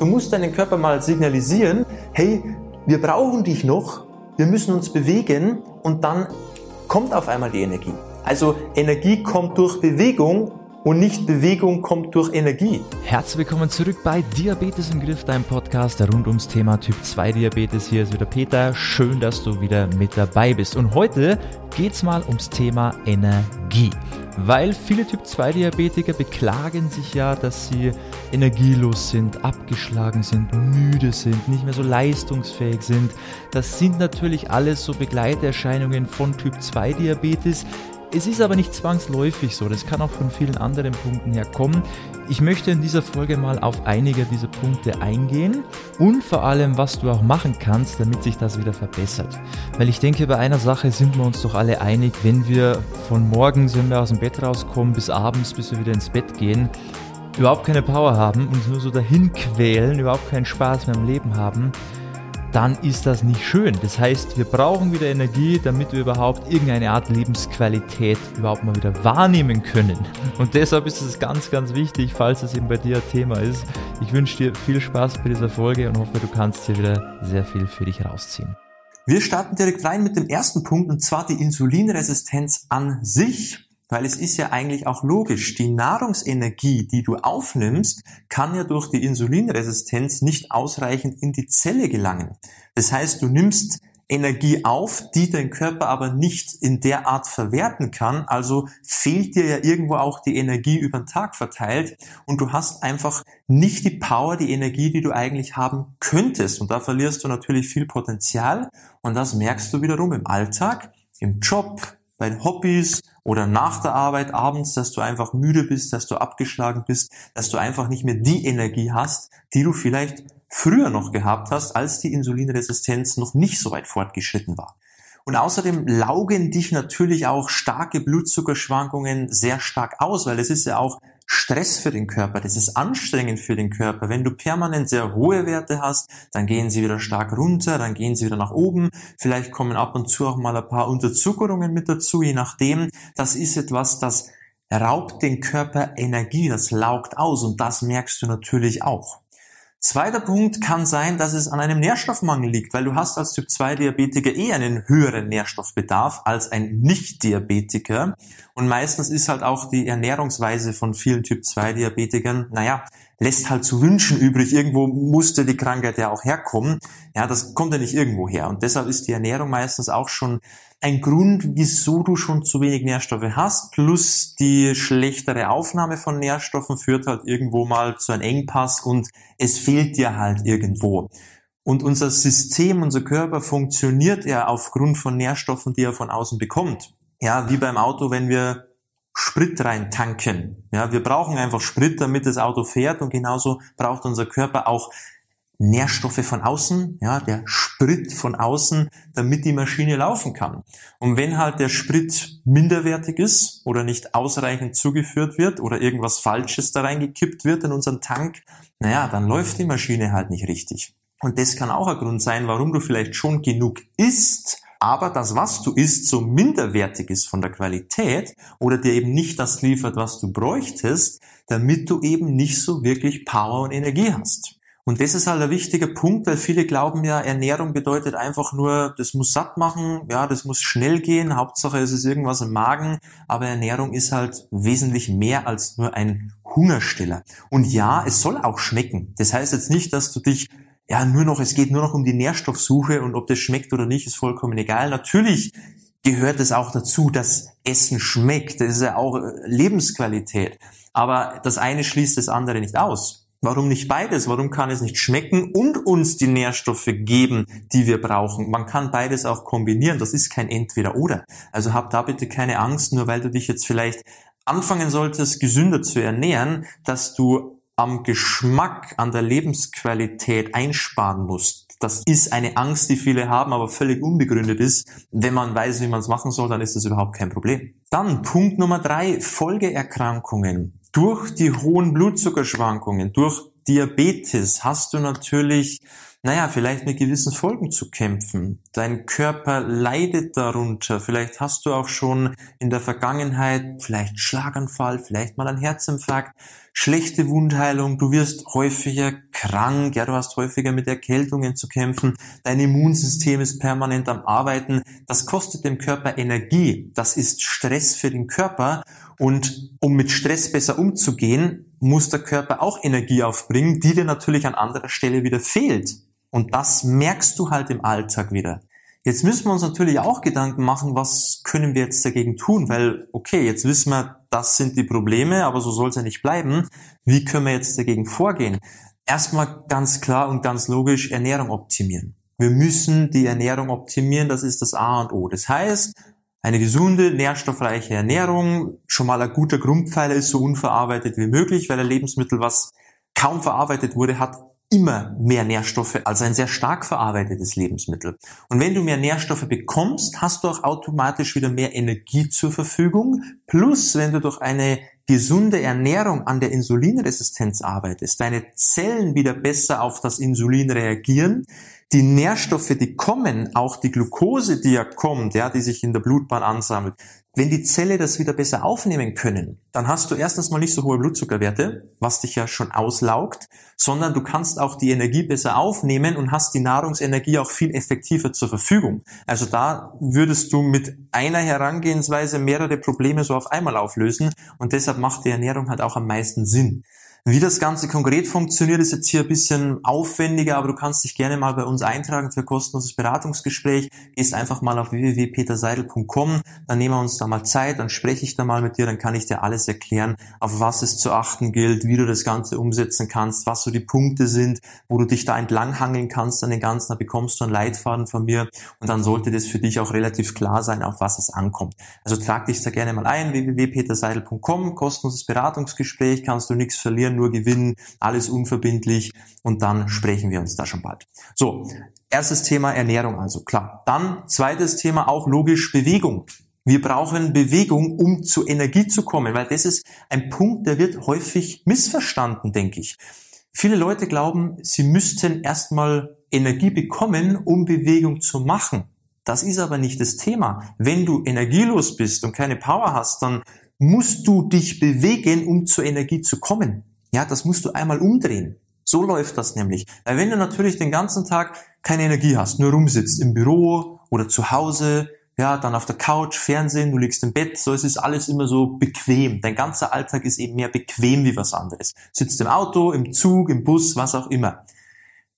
Du musst deinen Körper mal signalisieren, hey, wir brauchen dich noch, wir müssen uns bewegen und dann kommt auf einmal die Energie. Also Energie kommt durch Bewegung und nicht Bewegung kommt durch Energie. Herzlich willkommen zurück bei Diabetes im Griff, dein Podcast rund ums Thema Typ 2 Diabetes. Hier ist wieder Peter. Schön, dass du wieder mit dabei bist. Und heute geht's mal ums Thema Energie. Weil viele Typ 2 Diabetiker beklagen sich ja, dass sie energielos sind, abgeschlagen sind, müde sind, nicht mehr so leistungsfähig sind. Das sind natürlich alles so Begleiterscheinungen von Typ 2 Diabetes. Es ist aber nicht zwangsläufig so, das kann auch von vielen anderen Punkten her kommen. Ich möchte in dieser Folge mal auf einige dieser Punkte eingehen und vor allem, was du auch machen kannst, damit sich das wieder verbessert. Weil ich denke, bei einer Sache sind wir uns doch alle einig, wenn wir von morgens, wenn wir aus dem Bett rauskommen, bis abends, bis wir wieder ins Bett gehen, überhaupt keine Power haben, uns nur so dahin quälen, überhaupt keinen Spaß mehr im Leben haben, dann ist das nicht schön. Das heißt, wir brauchen wieder Energie, damit wir überhaupt irgendeine Art Lebensqualität überhaupt mal wieder wahrnehmen können. Und deshalb ist es ganz, ganz wichtig, falls es eben bei dir Thema ist. Ich wünsche dir viel Spaß bei dieser Folge und hoffe, du kannst hier wieder sehr viel für dich rausziehen. Wir starten direkt rein mit dem ersten Punkt und zwar die Insulinresistenz an sich. Weil es ist ja eigentlich auch logisch, die Nahrungsenergie, die du aufnimmst, kann ja durch die Insulinresistenz nicht ausreichend in die Zelle gelangen. Das heißt, du nimmst Energie auf, die dein Körper aber nicht in der Art verwerten kann. Also fehlt dir ja irgendwo auch die Energie über den Tag verteilt und du hast einfach nicht die Power, die Energie, die du eigentlich haben könntest. Und da verlierst du natürlich viel Potenzial und das merkst du wiederum im Alltag, im Job, bei Hobbys oder nach der Arbeit abends, dass du einfach müde bist, dass du abgeschlagen bist, dass du einfach nicht mehr die Energie hast, die du vielleicht früher noch gehabt hast, als die Insulinresistenz noch nicht so weit fortgeschritten war. Und außerdem laugen dich natürlich auch starke Blutzuckerschwankungen sehr stark aus, weil es ist ja auch Stress für den Körper, das ist anstrengend für den Körper. Wenn du permanent sehr hohe Werte hast, dann gehen sie wieder stark runter, dann gehen sie wieder nach oben. Vielleicht kommen ab und zu auch mal ein paar Unterzuckerungen mit dazu, je nachdem. Das ist etwas, das raubt den Körper Energie, das laugt aus und das merkst du natürlich auch. Zweiter Punkt kann sein, dass es an einem Nährstoffmangel liegt, weil du hast als Typ 2 Diabetiker eh einen höheren Nährstoffbedarf als ein Nicht-Diabetiker. Und meistens ist halt auch die Ernährungsweise von vielen Typ 2 Diabetikern, naja, lässt halt zu wünschen übrig. Irgendwo musste die Krankheit ja auch herkommen. Ja, das kommt ja nicht irgendwo her. Und deshalb ist die Ernährung meistens auch schon ein Grund, wieso du schon zu wenig Nährstoffe hast, plus die schlechtere Aufnahme von Nährstoffen führt halt irgendwo mal zu einem Engpass und es fehlt dir halt irgendwo. Und unser System, unser Körper funktioniert ja aufgrund von Nährstoffen, die er von außen bekommt. Ja, wie beim Auto, wenn wir Sprit rein tanken. Ja, wir brauchen einfach Sprit, damit das Auto fährt und genauso braucht unser Körper auch Nährstoffe von außen, ja, der Sprit von außen, damit die Maschine laufen kann. Und wenn halt der Sprit minderwertig ist oder nicht ausreichend zugeführt wird oder irgendwas Falsches da reingekippt wird in unseren Tank, naja, dann läuft die Maschine halt nicht richtig. Und das kann auch ein Grund sein, warum du vielleicht schon genug isst, aber das, was du isst, so minderwertig ist von der Qualität oder dir eben nicht das liefert, was du bräuchtest, damit du eben nicht so wirklich Power und Energie hast. Und das ist halt ein wichtiger Punkt, weil viele glauben ja, Ernährung bedeutet einfach nur, das muss satt machen, ja, das muss schnell gehen, Hauptsache es ist irgendwas im Magen, aber Ernährung ist halt wesentlich mehr als nur ein Hungerstiller. Und ja, es soll auch schmecken. Das heißt jetzt nicht, dass du dich ja nur noch, es geht nur noch um die Nährstoffsuche und ob das schmeckt oder nicht, ist vollkommen egal. Natürlich gehört es auch dazu, dass Essen schmeckt. Das ist ja auch Lebensqualität. Aber das eine schließt das andere nicht aus. Warum nicht beides? Warum kann es nicht schmecken und uns die Nährstoffe geben, die wir brauchen? Man kann beides auch kombinieren. Das ist kein Entweder-Oder. Also hab da bitte keine Angst, nur weil du dich jetzt vielleicht anfangen solltest, gesünder zu ernähren, dass du am Geschmack, an der Lebensqualität einsparen musst. Das ist eine Angst, die viele haben, aber völlig unbegründet ist. Wenn man weiß, wie man es machen soll, dann ist das überhaupt kein Problem. Dann Punkt Nummer drei, Folgeerkrankungen durch die hohen Blutzuckerschwankungen, durch Diabetes hast du natürlich naja, vielleicht mit gewissen Folgen zu kämpfen. Dein Körper leidet darunter. Vielleicht hast du auch schon in der Vergangenheit vielleicht Schlaganfall, vielleicht mal ein Herzinfarkt, schlechte Wundheilung. Du wirst häufiger krank. Ja, du hast häufiger mit Erkältungen zu kämpfen. Dein Immunsystem ist permanent am Arbeiten. Das kostet dem Körper Energie. Das ist Stress für den Körper. Und um mit Stress besser umzugehen, muss der Körper auch Energie aufbringen, die dir natürlich an anderer Stelle wieder fehlt. Und das merkst du halt im Alltag wieder. Jetzt müssen wir uns natürlich auch Gedanken machen, was können wir jetzt dagegen tun? Weil, okay, jetzt wissen wir, das sind die Probleme, aber so soll es ja nicht bleiben. Wie können wir jetzt dagegen vorgehen? Erstmal ganz klar und ganz logisch Ernährung optimieren. Wir müssen die Ernährung optimieren, das ist das A und O. Das heißt, eine gesunde, nährstoffreiche Ernährung, schon mal ein guter Grundpfeiler ist so unverarbeitet wie möglich, weil ein Lebensmittel, was kaum verarbeitet wurde, hat immer mehr Nährstoffe als ein sehr stark verarbeitetes Lebensmittel. Und wenn du mehr Nährstoffe bekommst, hast du auch automatisch wieder mehr Energie zur Verfügung. Plus, wenn du durch eine gesunde Ernährung an der Insulinresistenz arbeitest, deine Zellen wieder besser auf das Insulin reagieren, die Nährstoffe, die kommen, auch die Glucose, die ja kommt, ja, die sich in der Blutbahn ansammelt, wenn die Zelle das wieder besser aufnehmen können, dann hast du erstens mal nicht so hohe Blutzuckerwerte, was dich ja schon auslaugt, sondern du kannst auch die Energie besser aufnehmen und hast die Nahrungsenergie auch viel effektiver zur Verfügung. Also da würdest du mit einer Herangehensweise mehrere Probleme so auf einmal auflösen und deshalb macht die Ernährung halt auch am meisten Sinn. Wie das Ganze konkret funktioniert, ist jetzt hier ein bisschen aufwendiger, aber du kannst dich gerne mal bei uns eintragen für kostenloses Beratungsgespräch. Gehst einfach mal auf www.peterseidel.com, dann nehmen wir uns da mal Zeit, dann spreche ich da mal mit dir, dann kann ich dir alles erklären, auf was es zu achten gilt, wie du das Ganze umsetzen kannst, was so die Punkte sind, wo du dich da entlanghangeln kannst an den Ganzen, da bekommst du einen Leitfaden von mir und dann sollte das für dich auch relativ klar sein, auf was es ankommt. Also trag dich da gerne mal ein, www.peterseidel.com, kostenloses Beratungsgespräch, kannst du nichts verlieren, verlieren, nur gewinnen, alles unverbindlich und dann sprechen wir uns da schon bald. So, erstes Thema Ernährung also, klar. Dann zweites Thema auch logisch Bewegung. Wir brauchen Bewegung, um zu Energie zu kommen, weil das ist ein Punkt, der wird häufig missverstanden, denke ich. Viele Leute glauben, sie müssten erstmal Energie bekommen, um Bewegung zu machen. Das ist aber nicht das Thema. Wenn du energielos bist und keine Power hast, dann musst du dich bewegen, um zur Energie zu kommen. Ja, das musst du einmal umdrehen. So läuft das nämlich. Weil wenn du natürlich den ganzen Tag keine Energie hast, nur rumsitzt im Büro oder zu Hause, ja, dann auf der Couch, Fernsehen, du liegst im Bett, so es ist alles immer so bequem. Dein ganzer Alltag ist eben mehr bequem wie was anderes. Sitzt im Auto, im Zug, im Bus, was auch immer.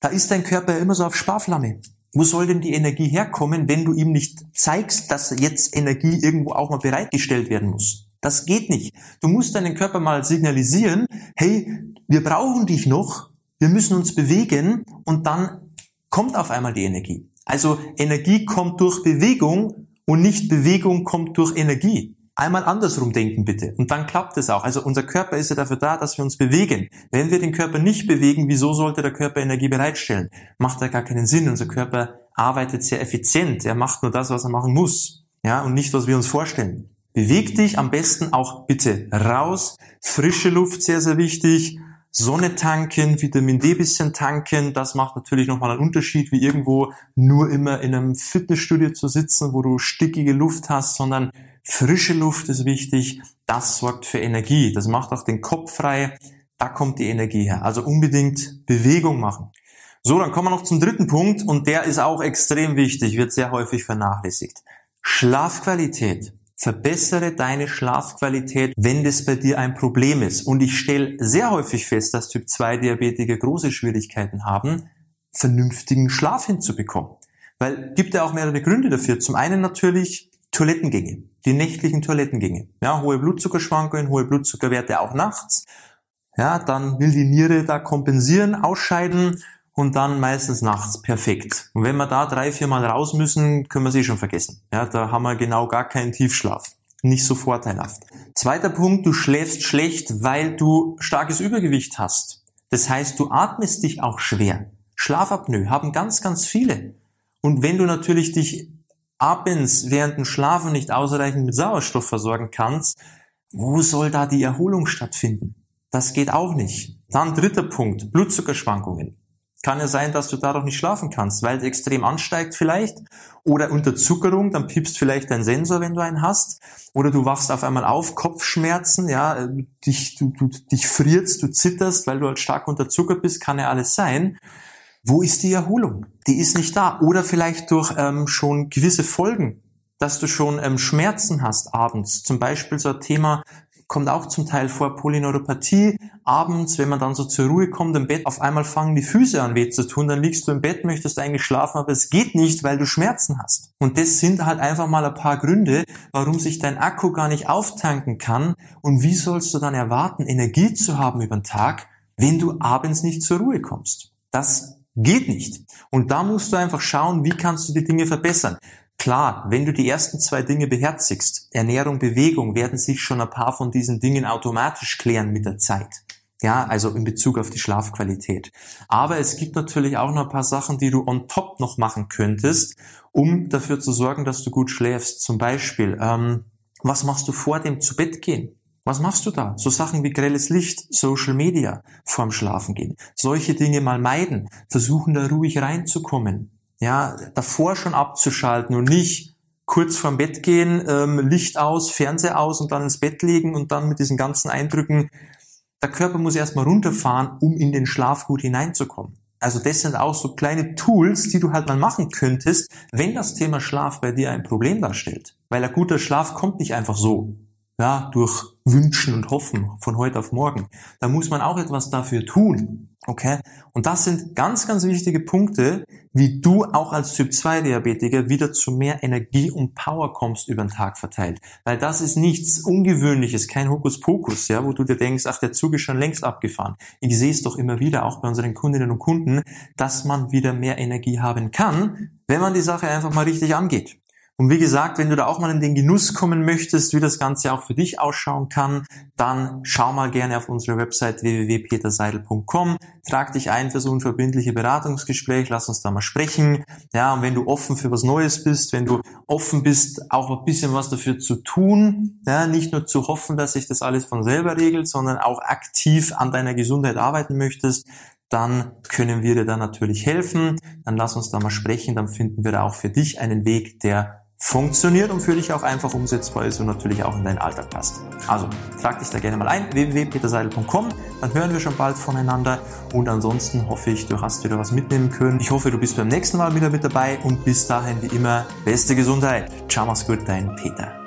Da ist dein Körper immer so auf Sparflamme. Wo soll denn die Energie herkommen, wenn du ihm nicht zeigst, dass jetzt Energie irgendwo auch mal bereitgestellt werden muss? Das geht nicht. Du musst deinen Körper mal signalisieren, hey, wir brauchen dich noch, wir müssen uns bewegen und dann kommt auf einmal die Energie. Also Energie kommt durch Bewegung und nicht Bewegung kommt durch Energie. Einmal andersrum denken bitte und dann klappt es auch. Also unser Körper ist ja dafür da, dass wir uns bewegen. Wenn wir den Körper nicht bewegen, wieso sollte der Körper Energie bereitstellen? Macht ja gar keinen Sinn. Unser Körper arbeitet sehr effizient. Er macht nur das, was er machen muss. Ja, und nicht, was wir uns vorstellen. Beweg dich am besten auch bitte raus. Frische Luft sehr, sehr wichtig. Sonne tanken, Vitamin D bisschen tanken. Das macht natürlich nochmal einen Unterschied, wie irgendwo nur immer in einem Fitnessstudio zu sitzen, wo du stickige Luft hast, sondern frische Luft ist wichtig. Das sorgt für Energie. Das macht auch den Kopf frei. Da kommt die Energie her. Also unbedingt Bewegung machen. So, dann kommen wir noch zum dritten Punkt und der ist auch extrem wichtig, wird sehr häufig vernachlässigt. Schlafqualität. Verbessere deine Schlafqualität, wenn das bei dir ein Problem ist. Und ich stelle sehr häufig fest, dass Typ 2 Diabetiker große Schwierigkeiten haben, vernünftigen Schlaf hinzubekommen. Weil gibt ja auch mehrere Gründe dafür. Zum einen natürlich Toilettengänge, die nächtlichen Toilettengänge. Ja, hohe Blutzuckerschwankungen, hohe Blutzuckerwerte auch nachts. Ja, dann will die Niere da kompensieren, ausscheiden und dann meistens nachts perfekt. Und wenn wir da drei, vier Mal raus müssen, können wir sie schon vergessen. Ja, da haben wir genau gar keinen Tiefschlaf. Nicht so vorteilhaft. Zweiter Punkt, du schläfst schlecht, weil du starkes Übergewicht hast. Das heißt, du atmest dich auch schwer. Schlafapnoe haben ganz, ganz viele. Und wenn du natürlich dich abends während dem Schlafen nicht ausreichend mit Sauerstoff versorgen kannst, wo soll da die Erholung stattfinden? Das geht auch nicht. Dann dritter Punkt, Blutzuckerschwankungen. Kann ja sein, dass du dadurch nicht schlafen kannst, weil es extrem ansteigt vielleicht. Oder Unterzuckerung, dann piepst vielleicht dein Sensor, wenn du einen hast. Oder du wachst auf einmal auf, Kopfschmerzen, ja, dich, du, du, dich frierst, du zitterst, weil du halt stark unterzuckert bist, kann ja alles sein. Wo ist die Erholung? Die ist nicht da. Oder vielleicht durch ähm, schon gewisse Folgen, dass du schon ähm, Schmerzen hast abends. Zum Beispiel so ein Thema kommt auch zum Teil vor Polyneuropathie. Abends, wenn man dann so zur Ruhe kommt im Bett, auf einmal fangen die Füße an weh zu tun, dann liegst du im Bett, möchtest eigentlich schlafen, aber es geht nicht, weil du Schmerzen hast. Und das sind halt einfach mal ein paar Gründe, warum sich dein Akku gar nicht auftanken kann. Und wie sollst du dann erwarten, Energie zu haben über den Tag, wenn du abends nicht zur Ruhe kommst? Das geht nicht. Und da musst du einfach schauen, wie kannst du die Dinge verbessern. Klar, wenn du die ersten zwei Dinge beherzigst, Ernährung, Bewegung, werden sich schon ein paar von diesen Dingen automatisch klären mit der Zeit. Ja, also in Bezug auf die Schlafqualität. Aber es gibt natürlich auch noch ein paar Sachen, die du on top noch machen könntest, um dafür zu sorgen, dass du gut schläfst. Zum Beispiel, ähm, was machst du vor dem zu Bett gehen? Was machst du da? So Sachen wie grelles Licht, Social Media vorm Schlafen gehen. Solche Dinge mal meiden. Versuchen da ruhig reinzukommen ja, davor schon abzuschalten und nicht kurz vorm Bett gehen, ähm, Licht aus, Fernseher aus und dann ins Bett legen und dann mit diesen ganzen Eindrücken. Der Körper muss erstmal runterfahren, um in den Schlaf gut hineinzukommen. Also das sind auch so kleine Tools, die du halt mal machen könntest, wenn das Thema Schlaf bei dir ein Problem darstellt. Weil ein guter Schlaf kommt nicht einfach so, ja, durch Wünschen und Hoffen von heute auf morgen. Da muss man auch etwas dafür tun. Okay? Und das sind ganz, ganz wichtige Punkte, wie du auch als Typ 2 Diabetiker wieder zu mehr Energie und Power kommst über den Tag verteilt. Weil das ist nichts Ungewöhnliches, kein Hokuspokus, ja, wo du dir denkst, ach, der Zug ist schon längst abgefahren. Ich sehe es doch immer wieder, auch bei unseren Kundinnen und Kunden, dass man wieder mehr Energie haben kann, wenn man die Sache einfach mal richtig angeht. Und wie gesagt, wenn du da auch mal in den Genuss kommen möchtest, wie das Ganze auch für dich ausschauen kann, dann schau mal gerne auf unsere Website www.peterseidel.com, trag dich ein für so ein verbindliche Beratungsgespräch, lass uns da mal sprechen. Ja, und wenn du offen für was Neues bist, wenn du offen bist, auch ein bisschen was dafür zu tun, ja, nicht nur zu hoffen, dass sich das alles von selber regelt, sondern auch aktiv an deiner Gesundheit arbeiten möchtest, dann können wir dir da natürlich helfen. Dann lass uns da mal sprechen, dann finden wir da auch für dich einen Weg, der funktioniert und für dich auch einfach umsetzbar ist und natürlich auch in deinen Alltag passt. Also trag dich da gerne mal ein, www.peterseidel.com, dann hören wir schon bald voneinander und ansonsten hoffe ich, du hast wieder was mitnehmen können. Ich hoffe, du bist beim nächsten Mal wieder mit dabei und bis dahin wie immer beste Gesundheit. Ciao, mach's gut, dein Peter.